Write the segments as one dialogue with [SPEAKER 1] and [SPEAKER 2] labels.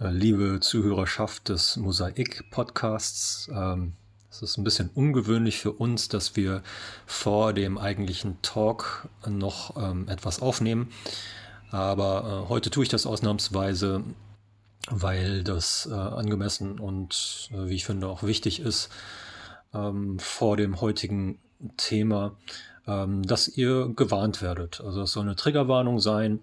[SPEAKER 1] Äh, liebe Zuhörerschaft des Mosaik-Podcasts, ähm, es ist ein bisschen ungewöhnlich für uns, dass wir vor dem eigentlichen Talk noch ähm, etwas aufnehmen. Aber äh, heute tue ich das ausnahmsweise, weil das äh, angemessen und, wie ich finde, auch wichtig ist, ähm, vor dem heutigen Thema, dass ihr gewarnt werdet. Also es soll eine Triggerwarnung sein.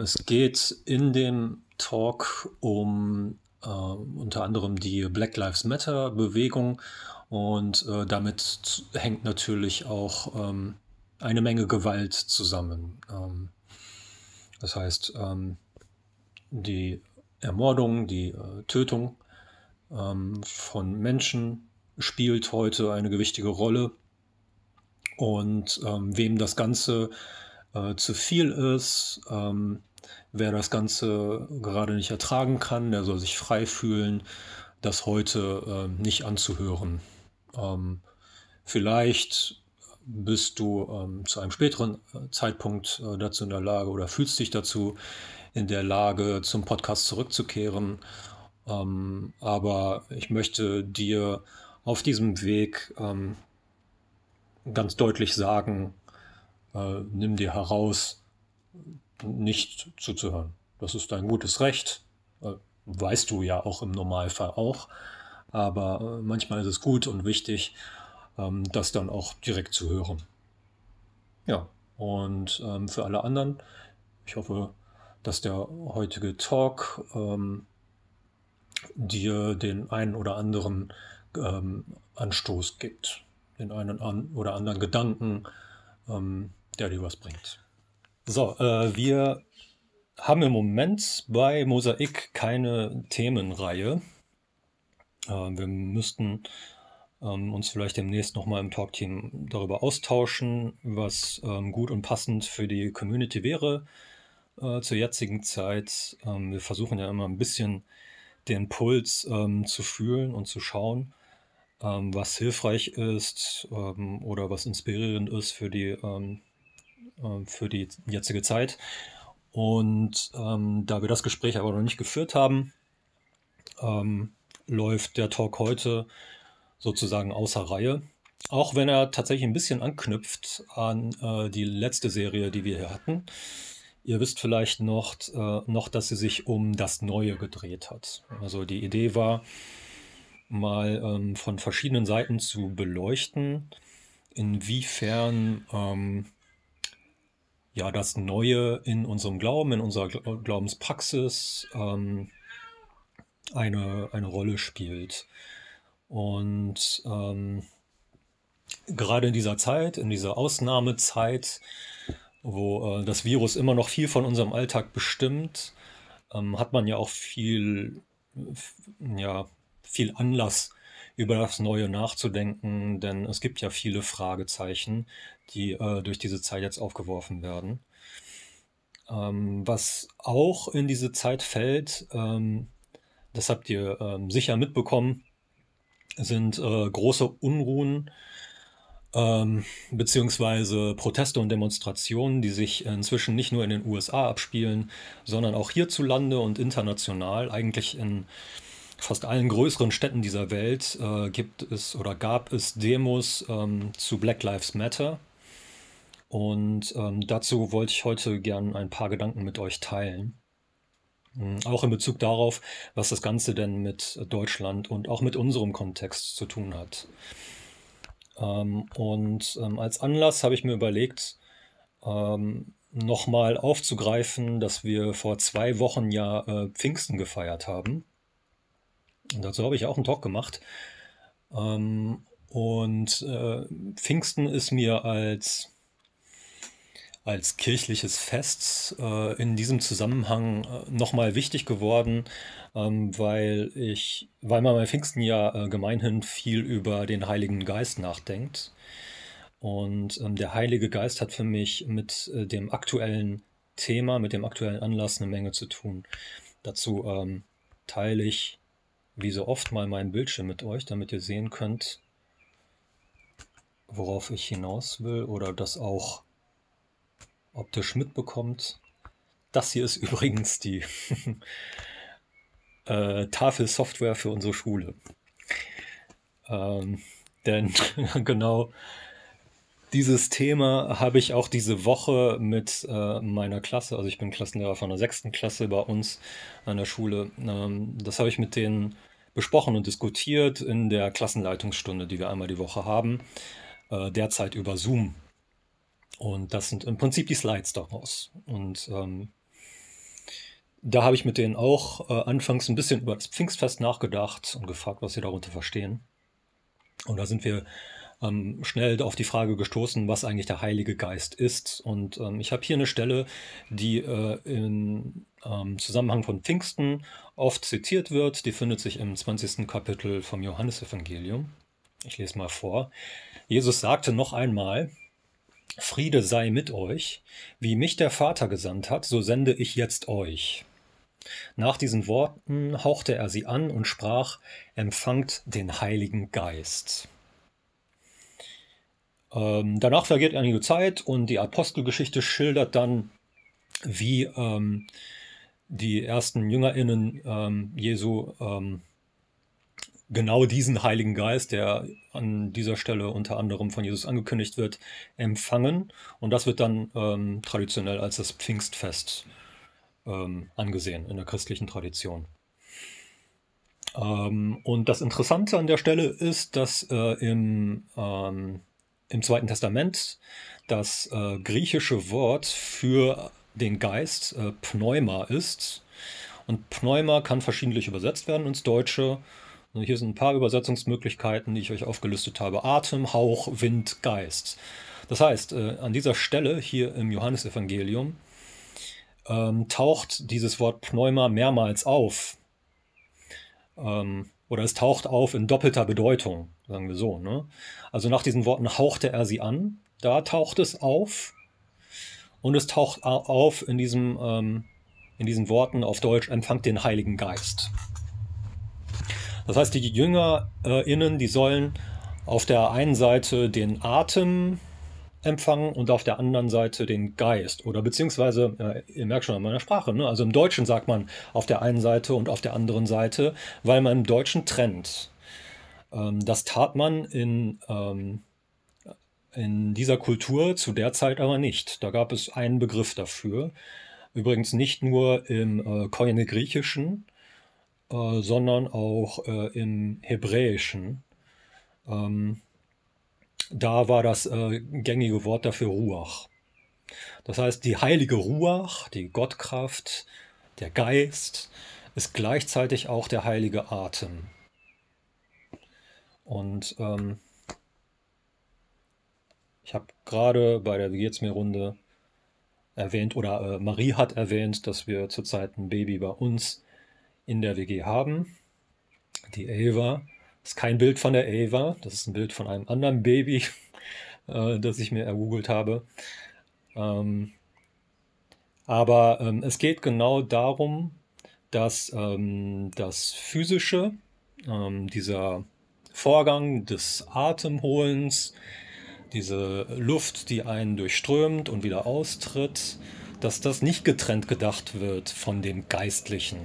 [SPEAKER 1] es geht in dem Talk um äh, unter anderem die Black Lives Matter Bewegung und äh, damit hängt natürlich auch ähm, eine Menge Gewalt zusammen. Ähm, das heißt, ähm, die Ermordung, die äh, Tötung ähm, von Menschen spielt heute eine gewichtige Rolle. Und ähm, wem das Ganze äh, zu viel ist, ähm, Wer das Ganze gerade nicht ertragen kann, der soll sich frei fühlen, das heute äh, nicht anzuhören. Ähm, vielleicht bist du ähm, zu einem späteren äh, Zeitpunkt äh, dazu in der Lage oder fühlst dich dazu in der Lage, zum Podcast zurückzukehren. Ähm, aber ich möchte dir auf diesem Weg ähm, ganz deutlich sagen, äh, nimm dir heraus, nicht zuzuhören. Das ist ein gutes Recht, äh, weißt du ja auch im Normalfall auch, aber äh, manchmal ist es gut und wichtig, ähm, das dann auch direkt zu hören. Ja, und ähm, für alle anderen, ich hoffe, dass der heutige Talk ähm, dir den einen oder anderen Anstoß gibt, den einen oder anderen Gedanken, der dir was bringt. So, äh, wir haben im Moment bei Mosaik keine Themenreihe. Äh, wir müssten ähm, uns vielleicht demnächst nochmal im Talkteam darüber austauschen, was ähm, gut und passend für die Community wäre äh, zur jetzigen Zeit. Ähm, wir versuchen ja immer ein bisschen den Puls ähm, zu fühlen und zu schauen, ähm, was hilfreich ist ähm, oder was inspirierend ist für die äh, für die jetzige Zeit. Und ähm, da wir das Gespräch aber noch nicht geführt haben, ähm, läuft der Talk heute sozusagen außer Reihe. Auch wenn er tatsächlich ein bisschen anknüpft an äh, die letzte Serie, die wir hier hatten. Ihr wisst vielleicht noch, äh, noch, dass sie sich um das Neue gedreht hat. Also die Idee war, mal ähm, von verschiedenen Seiten zu beleuchten, inwiefern ähm, ja das Neue in unserem Glauben, in unserer Glaubenspraxis ähm, eine, eine Rolle spielt. Und ähm, gerade in dieser Zeit, in dieser Ausnahmezeit, wo äh, das Virus immer noch viel von unserem Alltag bestimmt, ähm, hat man ja auch viel, ja, viel Anlass, über das Neue nachzudenken, denn es gibt ja viele Fragezeichen, die äh, durch diese Zeit jetzt aufgeworfen werden. Ähm, was auch in diese Zeit fällt, ähm, das habt ihr ähm, sicher mitbekommen, sind äh, große Unruhen ähm, beziehungsweise Proteste und Demonstrationen, die sich inzwischen nicht nur in den USA abspielen, sondern auch hierzulande und international, eigentlich in fast allen größeren Städten dieser Welt äh, gibt es oder gab es Demos ähm, zu Black Lives Matter. Und ähm, dazu wollte ich heute gern ein paar Gedanken mit euch teilen. Mhm, auch in Bezug darauf, was das Ganze denn mit Deutschland und auch mit unserem Kontext zu tun hat. Ähm, und ähm, als Anlass habe ich mir überlegt, ähm, nochmal aufzugreifen, dass wir vor zwei Wochen ja äh, Pfingsten gefeiert haben. Und dazu habe ich auch einen Talk gemacht. Ähm, und äh, Pfingsten ist mir als, als kirchliches Fest äh, in diesem Zusammenhang äh, nochmal wichtig geworden, ähm, weil ich, weil man bei Pfingsten ja äh, gemeinhin viel über den Heiligen Geist nachdenkt. Und ähm, der Heilige Geist hat für mich mit äh, dem aktuellen Thema, mit dem aktuellen Anlass eine Menge zu tun. Dazu ähm, teile ich wie so oft mal meinen Bildschirm mit euch, damit ihr sehen könnt, worauf ich hinaus will oder das auch optisch mitbekommt. Das hier ist übrigens die äh, Tafelsoftware für unsere Schule. Ähm, denn genau dieses Thema habe ich auch diese Woche mit äh, meiner Klasse, also ich bin Klassenlehrer von der sechsten Klasse bei uns an der Schule, ähm, das habe ich mit denen besprochen und diskutiert in der Klassenleitungsstunde, die wir einmal die Woche haben, äh, derzeit über Zoom. Und das sind im Prinzip die Slides daraus. Und ähm, da habe ich mit denen auch äh, anfangs ein bisschen über das Pfingstfest nachgedacht und gefragt, was sie darunter verstehen. Und da sind wir ähm, schnell auf die Frage gestoßen, was eigentlich der Heilige Geist ist. Und ähm, ich habe hier eine Stelle, die äh, im ähm, Zusammenhang von Pfingsten oft zitiert wird. Die findet sich im 20. Kapitel vom Johannesevangelium. Ich lese mal vor. Jesus sagte noch einmal, Friede sei mit euch, wie mich der Vater gesandt hat, so sende ich jetzt euch. Nach diesen Worten hauchte er sie an und sprach, empfangt den Heiligen Geist. Ähm, danach vergeht einige Zeit und die Apostelgeschichte schildert dann, wie ähm, die ersten JüngerInnen ähm, Jesu ähm, genau diesen Heiligen Geist, der an dieser Stelle unter anderem von Jesus angekündigt wird, empfangen. Und das wird dann ähm, traditionell als das Pfingstfest ähm, angesehen in der christlichen Tradition. Ähm, und das Interessante an der Stelle ist, dass äh, im, ähm, im Zweiten Testament das äh, griechische Wort für den Geist äh, Pneuma ist. Und Pneuma kann verschiedentlich übersetzt werden ins Deutsche. Und hier sind ein paar Übersetzungsmöglichkeiten, die ich euch aufgelistet habe. Atem, Hauch, Wind, Geist. Das heißt, äh, an dieser Stelle hier im Johannesevangelium ähm, taucht dieses Wort Pneuma mehrmals auf. Ähm, oder es taucht auf in doppelter Bedeutung, sagen wir so. Ne? Also nach diesen Worten hauchte er sie an, da taucht es auf. Und es taucht auf in, diesem, ähm, in diesen Worten auf Deutsch, empfangt den Heiligen Geist. Das heißt, die JüngerInnen, die sollen auf der einen Seite den Atem empfangen und auf der anderen Seite den Geist. Oder beziehungsweise, äh, ihr merkt schon an meiner Sprache, ne? also im Deutschen sagt man auf der einen Seite und auf der anderen Seite, weil man im Deutschen trennt. Ähm, das tat man in, ähm, in dieser Kultur zu der Zeit aber nicht. Da gab es einen Begriff dafür. Übrigens nicht nur im äh, Koine Griechischen, äh, sondern auch äh, im Hebräischen. Ähm, da war das äh, gängige Wort dafür Ruach. Das heißt, die heilige Ruach, die Gottkraft, der Geist, ist gleichzeitig auch der heilige Atem. Und ähm, ich habe gerade bei der Wie geht's mir Runde erwähnt oder äh, Marie hat erwähnt, dass wir zurzeit ein Baby bei uns in der WG haben. Die Ava. Das ist kein Bild von der Ava, das ist ein Bild von einem anderen Baby, äh, das ich mir ergoogelt habe. Ähm, aber ähm, es geht genau darum, dass ähm, das Physische, ähm, dieser Vorgang des Atemholens, diese Luft, die einen durchströmt und wieder austritt, dass das nicht getrennt gedacht wird von dem Geistlichen.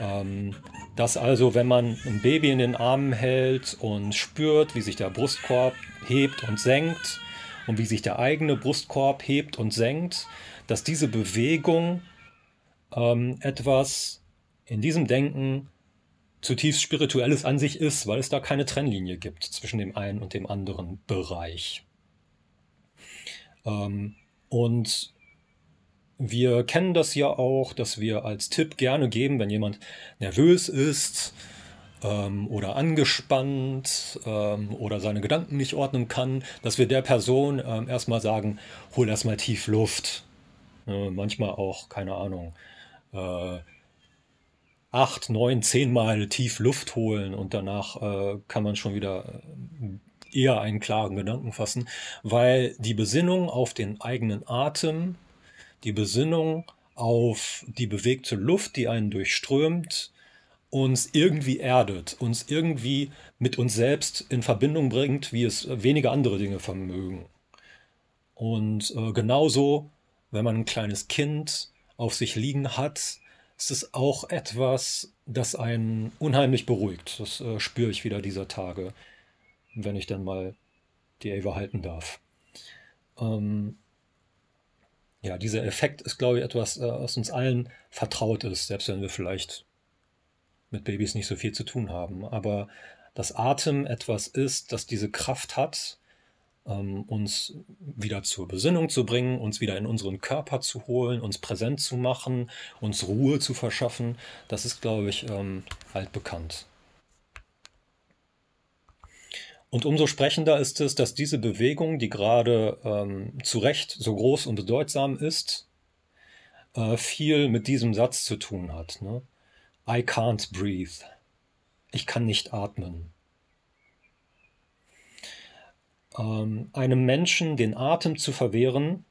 [SPEAKER 1] Ähm, dass also, wenn man ein Baby in den Armen hält und spürt, wie sich der Brustkorb hebt und senkt und wie sich der eigene Brustkorb hebt und senkt, dass diese Bewegung ähm, etwas in diesem Denken zutiefst spirituelles an sich ist, weil es da keine Trennlinie gibt zwischen dem einen und dem anderen Bereich. Ähm, und wir kennen das ja auch, dass wir als Tipp gerne geben, wenn jemand nervös ist ähm, oder angespannt ähm, oder seine Gedanken nicht ordnen kann, dass wir der Person ähm, erstmal sagen, hol erstmal tief Luft. Äh, manchmal auch, keine Ahnung, äh, acht, neun, zehnmal tief Luft holen und danach äh, kann man schon wieder äh, eher einen klaren Gedanken fassen, weil die Besinnung auf den eigenen Atem die Besinnung auf die bewegte Luft, die einen durchströmt, uns irgendwie erdet, uns irgendwie mit uns selbst in Verbindung bringt, wie es wenige andere Dinge vermögen. Und äh, genauso, wenn man ein kleines Kind auf sich liegen hat, es ist auch etwas, das einen unheimlich beruhigt. Das äh, spüre ich wieder dieser Tage, wenn ich dann mal die Ava halten darf. Ähm, ja, dieser Effekt ist, glaube ich, etwas, äh, was uns allen vertraut ist, selbst wenn wir vielleicht mit Babys nicht so viel zu tun haben. Aber dass Atem etwas ist, das diese Kraft hat, ähm, uns wieder zur Besinnung zu bringen, uns wieder in unseren Körper zu holen, uns präsent zu machen, uns Ruhe zu verschaffen, das ist, glaube ich, ähm, altbekannt. Und umso sprechender ist es, dass diese Bewegung, die gerade ähm, zu Recht so groß und bedeutsam ist, äh, viel mit diesem Satz zu tun hat. Ne? I can't breathe. Ich kann nicht atmen. Ähm, einem Menschen den Atem zu verwehren,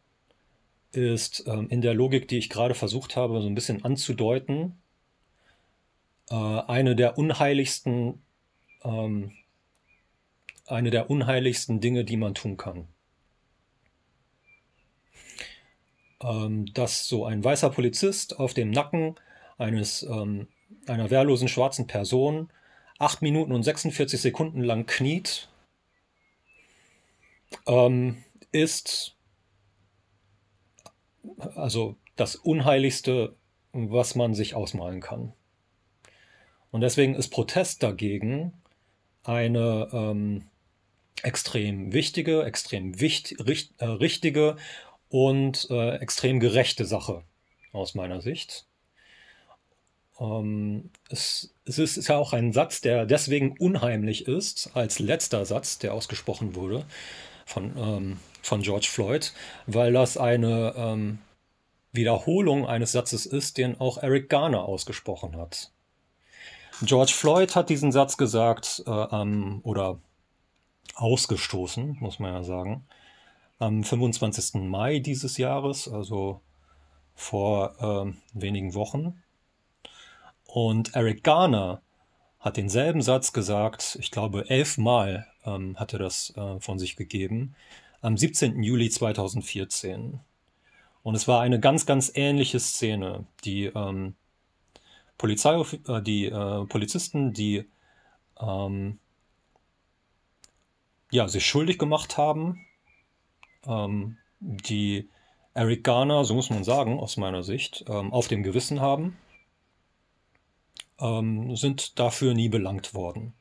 [SPEAKER 1] ist ähm, in der Logik, die ich gerade versucht habe, so ein bisschen anzudeuten, äh, eine der unheiligsten, ähm, eine der unheiligsten Dinge, die man tun kann. Ähm, dass so ein weißer Polizist auf dem Nacken eines, ähm, einer wehrlosen schwarzen Person acht Minuten und 46 Sekunden lang kniet ähm, ist also das Unheiligste, was man sich ausmalen kann. Und deswegen ist Protest dagegen eine ähm, extrem wichtige, extrem wicht, richt, äh, richtige und äh, extrem gerechte Sache aus meiner Sicht. Ähm, es, es, ist ja auch ein Satz, der deswegen unheimlich ist, als letzter Satz, der ausgesprochen wurde, von, ähm, von George Floyd, weil das eine ähm, Wiederholung eines Satzes ist, den auch Eric Garner ausgesprochen hat. George Floyd hat diesen Satz gesagt äh, ähm, oder ausgestoßen, muss man ja sagen, am 25. Mai dieses Jahres, also vor äh, wenigen Wochen. Und Eric Garner hat denselben Satz gesagt, ich glaube elfmal ähm, hat er das äh, von sich gegeben, am 17. Juli 2014. Und es war eine ganz, ganz ähnliche Szene. Die, ähm, Polizei, äh, die äh, Polizisten, die ähm, ja, sich schuldig gemacht haben, ähm, die Eric Garner, so muss man sagen, aus meiner Sicht, ähm, auf dem Gewissen haben ähm, sind dafür nie belangt worden.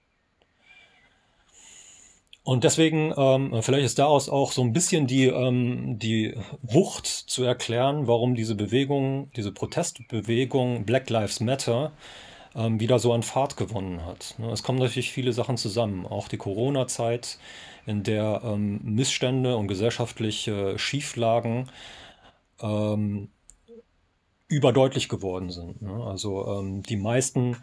[SPEAKER 1] Und deswegen, ähm, vielleicht ist daraus auch so ein bisschen die, ähm, die Wucht zu erklären, warum diese Bewegung, diese Protestbewegung Black Lives Matter ähm, wieder so an Fahrt gewonnen hat. Ne, es kommen natürlich viele Sachen zusammen, auch die Corona-Zeit, in der ähm, Missstände und gesellschaftliche Schieflagen ähm, überdeutlich geworden sind. Ne? Also ähm, die meisten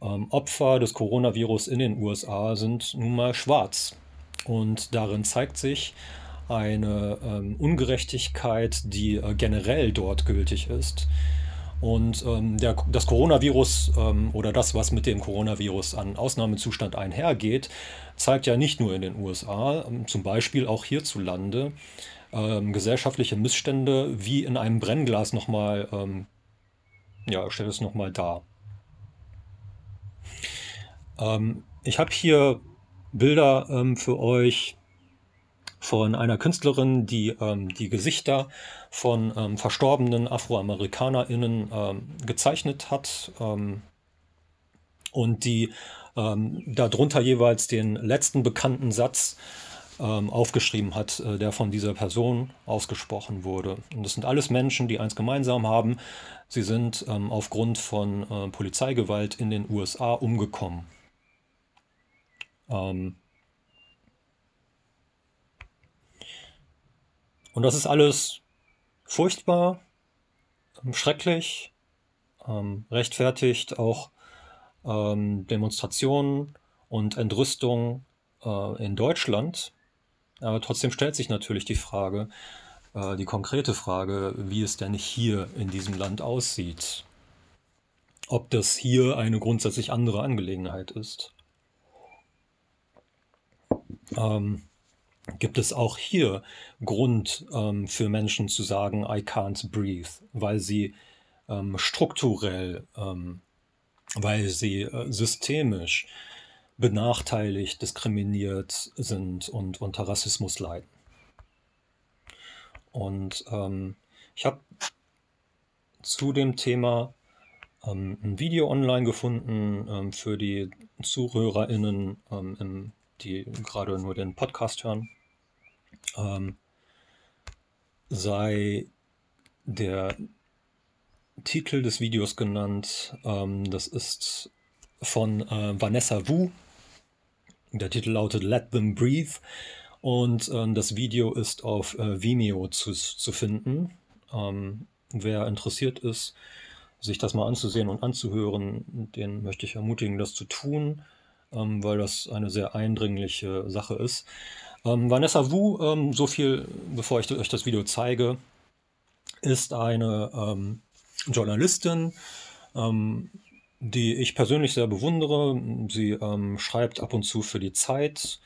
[SPEAKER 1] ähm, Opfer des Coronavirus in den USA sind nun mal schwarz. Und darin zeigt sich eine ähm, Ungerechtigkeit, die äh, generell dort gültig ist. Und ähm, der, das Coronavirus ähm, oder das, was mit dem Coronavirus an Ausnahmezustand einhergeht, zeigt ja nicht nur in den USA, ähm, zum Beispiel auch hierzulande, ähm, gesellschaftliche Missstände wie in einem Brennglas nochmal, ähm, ja, stellt es nochmal dar. Ähm, ich habe hier Bilder ähm, für euch von einer Künstlerin, die ähm, die Gesichter von ähm, verstorbenen AfroamerikanerInnen ähm, gezeichnet hat ähm, und die ähm, darunter jeweils den letzten bekannten Satz ähm, aufgeschrieben hat, äh, der von dieser Person ausgesprochen wurde. Und das sind alles Menschen, die eins gemeinsam haben. Sie sind aufgrund von äh, Polizeigewalt in den USA umgekommen. Ähm und das ist alles furchtbar, ähm, schrecklich, ähm, rechtfertigt auch ähm, Demonstrationen und Entrüstung äh, in Deutschland. Aber trotzdem stellt sich natürlich die Frage, äh, die konkrete Frage, wie es denn hier in diesem Land aussieht. Ob das hier eine grundsätzlich andere Angelegenheit ist. Ähm, gibt es auch hier Grund ähm, für Menschen zu sagen, I can't breathe, weil sie ähm, strukturell, ähm, weil sie äh, systemisch benachteiligt, diskriminiert sind und unter Rassismus leiden. Und ähm, ich habe zu dem Thema ähm, ein Video online gefunden ähm, für die ZuhörerInnen, die gerade nur den Podcast hören. Ähm, sei der Titel des Videos genannt. Ähm, das ist von äh, Vanessa Wu. Der Titel lautet Let Them Breathe. Und ähm, das Video ist auf äh, Vimeo zu, zu finden. Ähm, wer interessiert ist, sich das mal anzusehen und anzuhören, den möchte ich ermutigen, das zu tun, ähm, weil das eine sehr eindringliche Sache ist. Ähm, Vanessa Wu, ähm, so viel, bevor ich euch das Video zeige, ist eine ähm, Journalistin, ähm, die ich persönlich sehr bewundere. Sie ähm, schreibt ab und zu für die Zeit.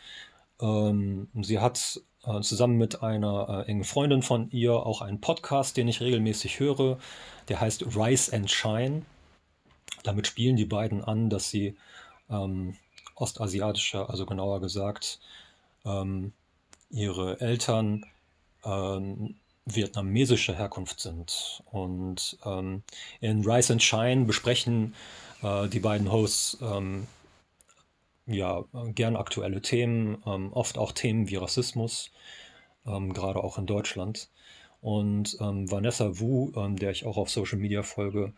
[SPEAKER 1] sie hat äh, zusammen mit einer äh, engen Freundin von ihr auch einen Podcast, den ich regelmäßig höre. Der heißt Rise and Shine. Damit spielen die beiden an, dass sie ähm, ostasiatischer, also genauer gesagt, ähm, ihre Eltern ähm, vietnamesischer Herkunft sind. Und ähm, in Rise and Shine besprechen äh, die beiden Hosts ähm, ja, gern aktuelle Themen, ähm, oft auch Themen wie Rassismus, ähm, gerade auch in Deutschland. Und Vanessa Wu, der ich auch auf Social Media folge,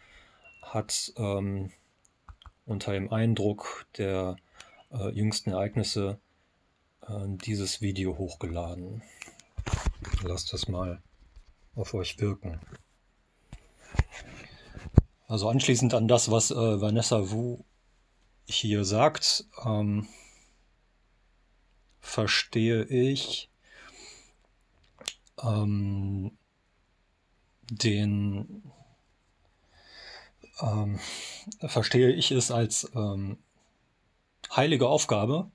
[SPEAKER 1] hat unter dem Eindruck der äh, jüngsten Ereignisse dieses Video hochgeladen. Lasst das mal auf euch wirken. Also anschließend an das, was äh, Vanessa Wu hier sagt, ähm, verstehe ich ähm, den ähm, verstehe ich es als ähm, heilige Aufgabe,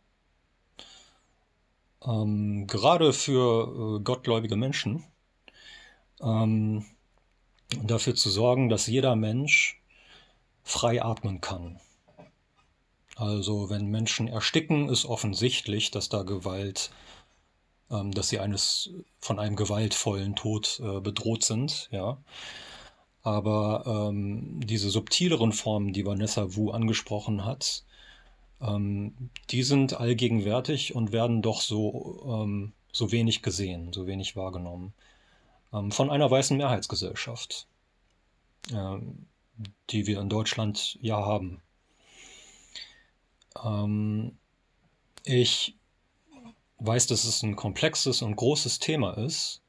[SPEAKER 1] ähm, gerade für äh, gottgläubige Menschen, ähm, dafür zu sorgen, dass jeder Mensch frei atmen kann. Also wenn Menschen ersticken, ist offensichtlich, dass da Gewalt, ähm, dass sie eines von einem gewaltvollen Tod äh, bedroht sind, ja. Aber ähm, diese subtileren Formen, die Vanessa Wu angesprochen hat, ähm, die sind allgegenwärtig und werden doch so, ähm, so wenig gesehen, so wenig wahrgenommen. Ähm, von einer weißen Mehrheitsgesellschaft, ähm, die wir in Deutschland ja haben. Ähm, ich weiß, dass es ein komplexes und großes Thema ist.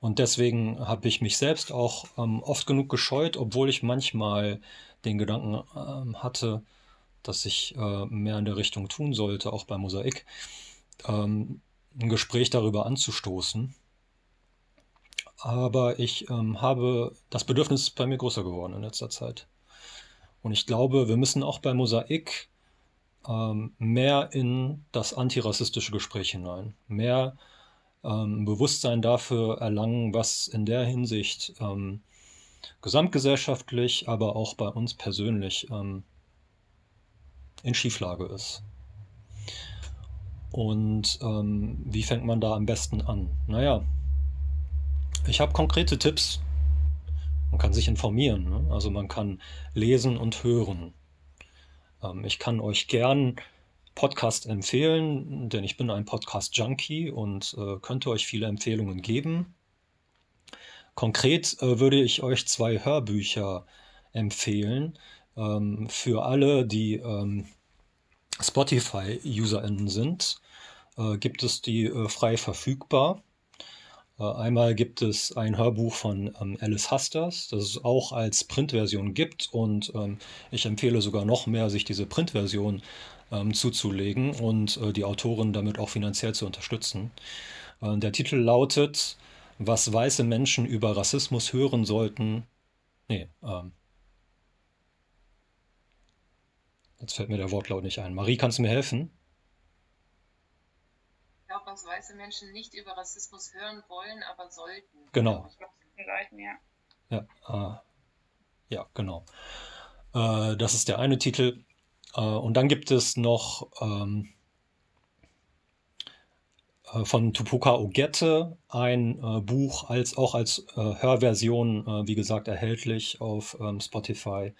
[SPEAKER 1] Und deswegen habe ich mich selbst auch ähm, oft genug gescheut, obwohl ich manchmal den Gedanken ähm, hatte, dass ich äh, mehr in der Richtung tun sollte, auch bei Mosaik, ähm, ein Gespräch darüber anzustoßen. Aber ich ähm, habe das Bedürfnis bei mir größer geworden in letzter Zeit. Und ich glaube, wir müssen auch bei Mosaik ähm, mehr in das antirassistische Gespräch hinein, mehr ähm, Bewusstsein dafür erlangen, was in der Hinsicht ähm, gesamtgesellschaftlich, aber auch bei uns persönlich ähm, in Schieflage ist. Und ähm, wie fängt man da am besten an? Naja, ich habe konkrete Tipps. Man kann sich informieren, ne? also man kann lesen und hören. Ähm, ich kann euch gern Podcast empfehlen, denn ich bin ein Podcast-Junkie und äh, könnte euch viele Empfehlungen geben. Konkret äh, würde ich euch zwei Hörbücher empfehlen ähm, für alle, die ähm, Spotify-UserInnen sind. Äh, gibt es die äh, frei verfügbar. Äh, einmal gibt es ein Hörbuch von ähm, Alice Hasters, das es auch als Printversion gibt und ähm, ich empfehle sogar noch mehr, sich diese Printversion ähm, zuzulegen und äh, die Autorin damit auch finanziell zu unterstützen. Äh, der Titel lautet, was weiße Menschen über Rassismus hören sollten. Nee, ähm, jetzt fällt mir der Wortlaut nicht ein. Marie, kannst du mir helfen?
[SPEAKER 2] glaube, was weiße Menschen nicht über Rassismus hören wollen, aber sollten.
[SPEAKER 1] Genau.
[SPEAKER 2] Ich glaube, ja.
[SPEAKER 1] Ja, äh, Ja, genau. Äh, das ist der eine Titel. Äh, und dann gibt es noch ähm, äh, von Tupuka Ogette ein äh, Buch, als, auch als äh, Hörversion, wie gesagt, erhältlich auf ähm, Spotify.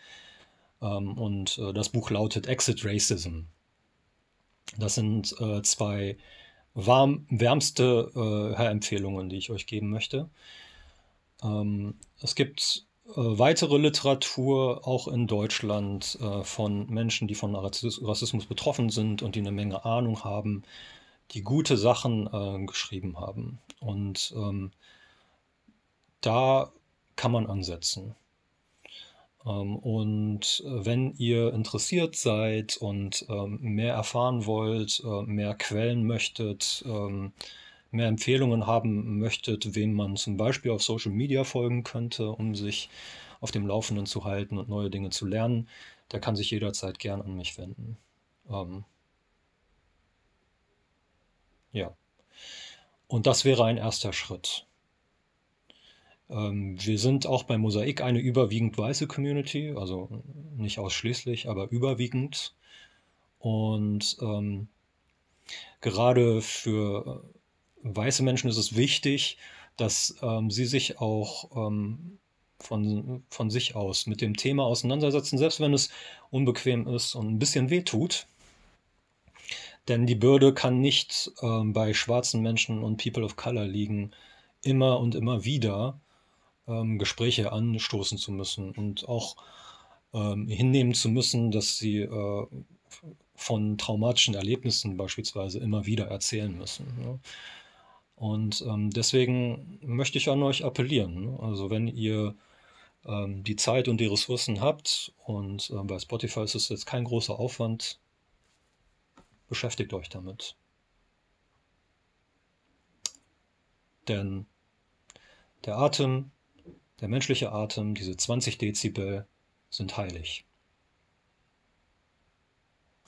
[SPEAKER 1] Ähm, und äh, das Buch lautet Exit Racism. Das sind äh, zwei warm, wärmste Hörempfehlungen, die ich euch geben möchte. Ähm, es gibt weitere Literatur, auch in Deutschland, von Menschen, die von Rassismus betroffen sind und die eine Menge Ahnung haben die gute Sachen äh, geschrieben haben. Und ähm, da kann man ansetzen. Ähm, und wenn ihr interessiert seid und ähm, mehr erfahren wollt, äh, mehr Quellen möchtet, ähm, mehr Empfehlungen haben möchtet, wem man zum Beispiel auf Social Media folgen könnte, um sich auf dem Laufenden zu halten und neue Dinge zu lernen, der kann sich jederzeit gern an mich wenden. Ja. Und das wäre ein erster Schritt. Ähm, wir sind auch bei Mosaik eine überwiegend weiße Community, also nicht ausschließlich, aber überwiegend. Und ähm, gerade für weiße Menschen ist es wichtig, dass ähm, sie sich auch ähm, von, von sich aus mit dem Thema auseinandersetzen, selbst wenn es unbequem ist und ein bisschen wehtut. Denn die Bürde kann nicht ähm, bei schwarzen Menschen und People of Color liegen, immer und immer wieder ähm, Gespräche anstoßen zu müssen und auch ähm, hinnehmen zu müssen, dass sie äh, von traumatischen Erlebnissen beispielsweise immer wieder erzählen müssen. Ne? Und ähm, deswegen möchte ich an euch appellieren. Ne? Also wenn ihr ähm, die Zeit und die Ressourcen habt und äh, bei Spotify ist es jetzt kein großer Aufwand, Beschäftigt euch damit. Denn der Atem, der menschliche Atem, diese 20 Dezibel, sind heilig.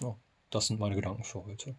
[SPEAKER 1] Oh, das sind meine Gedanken für heute.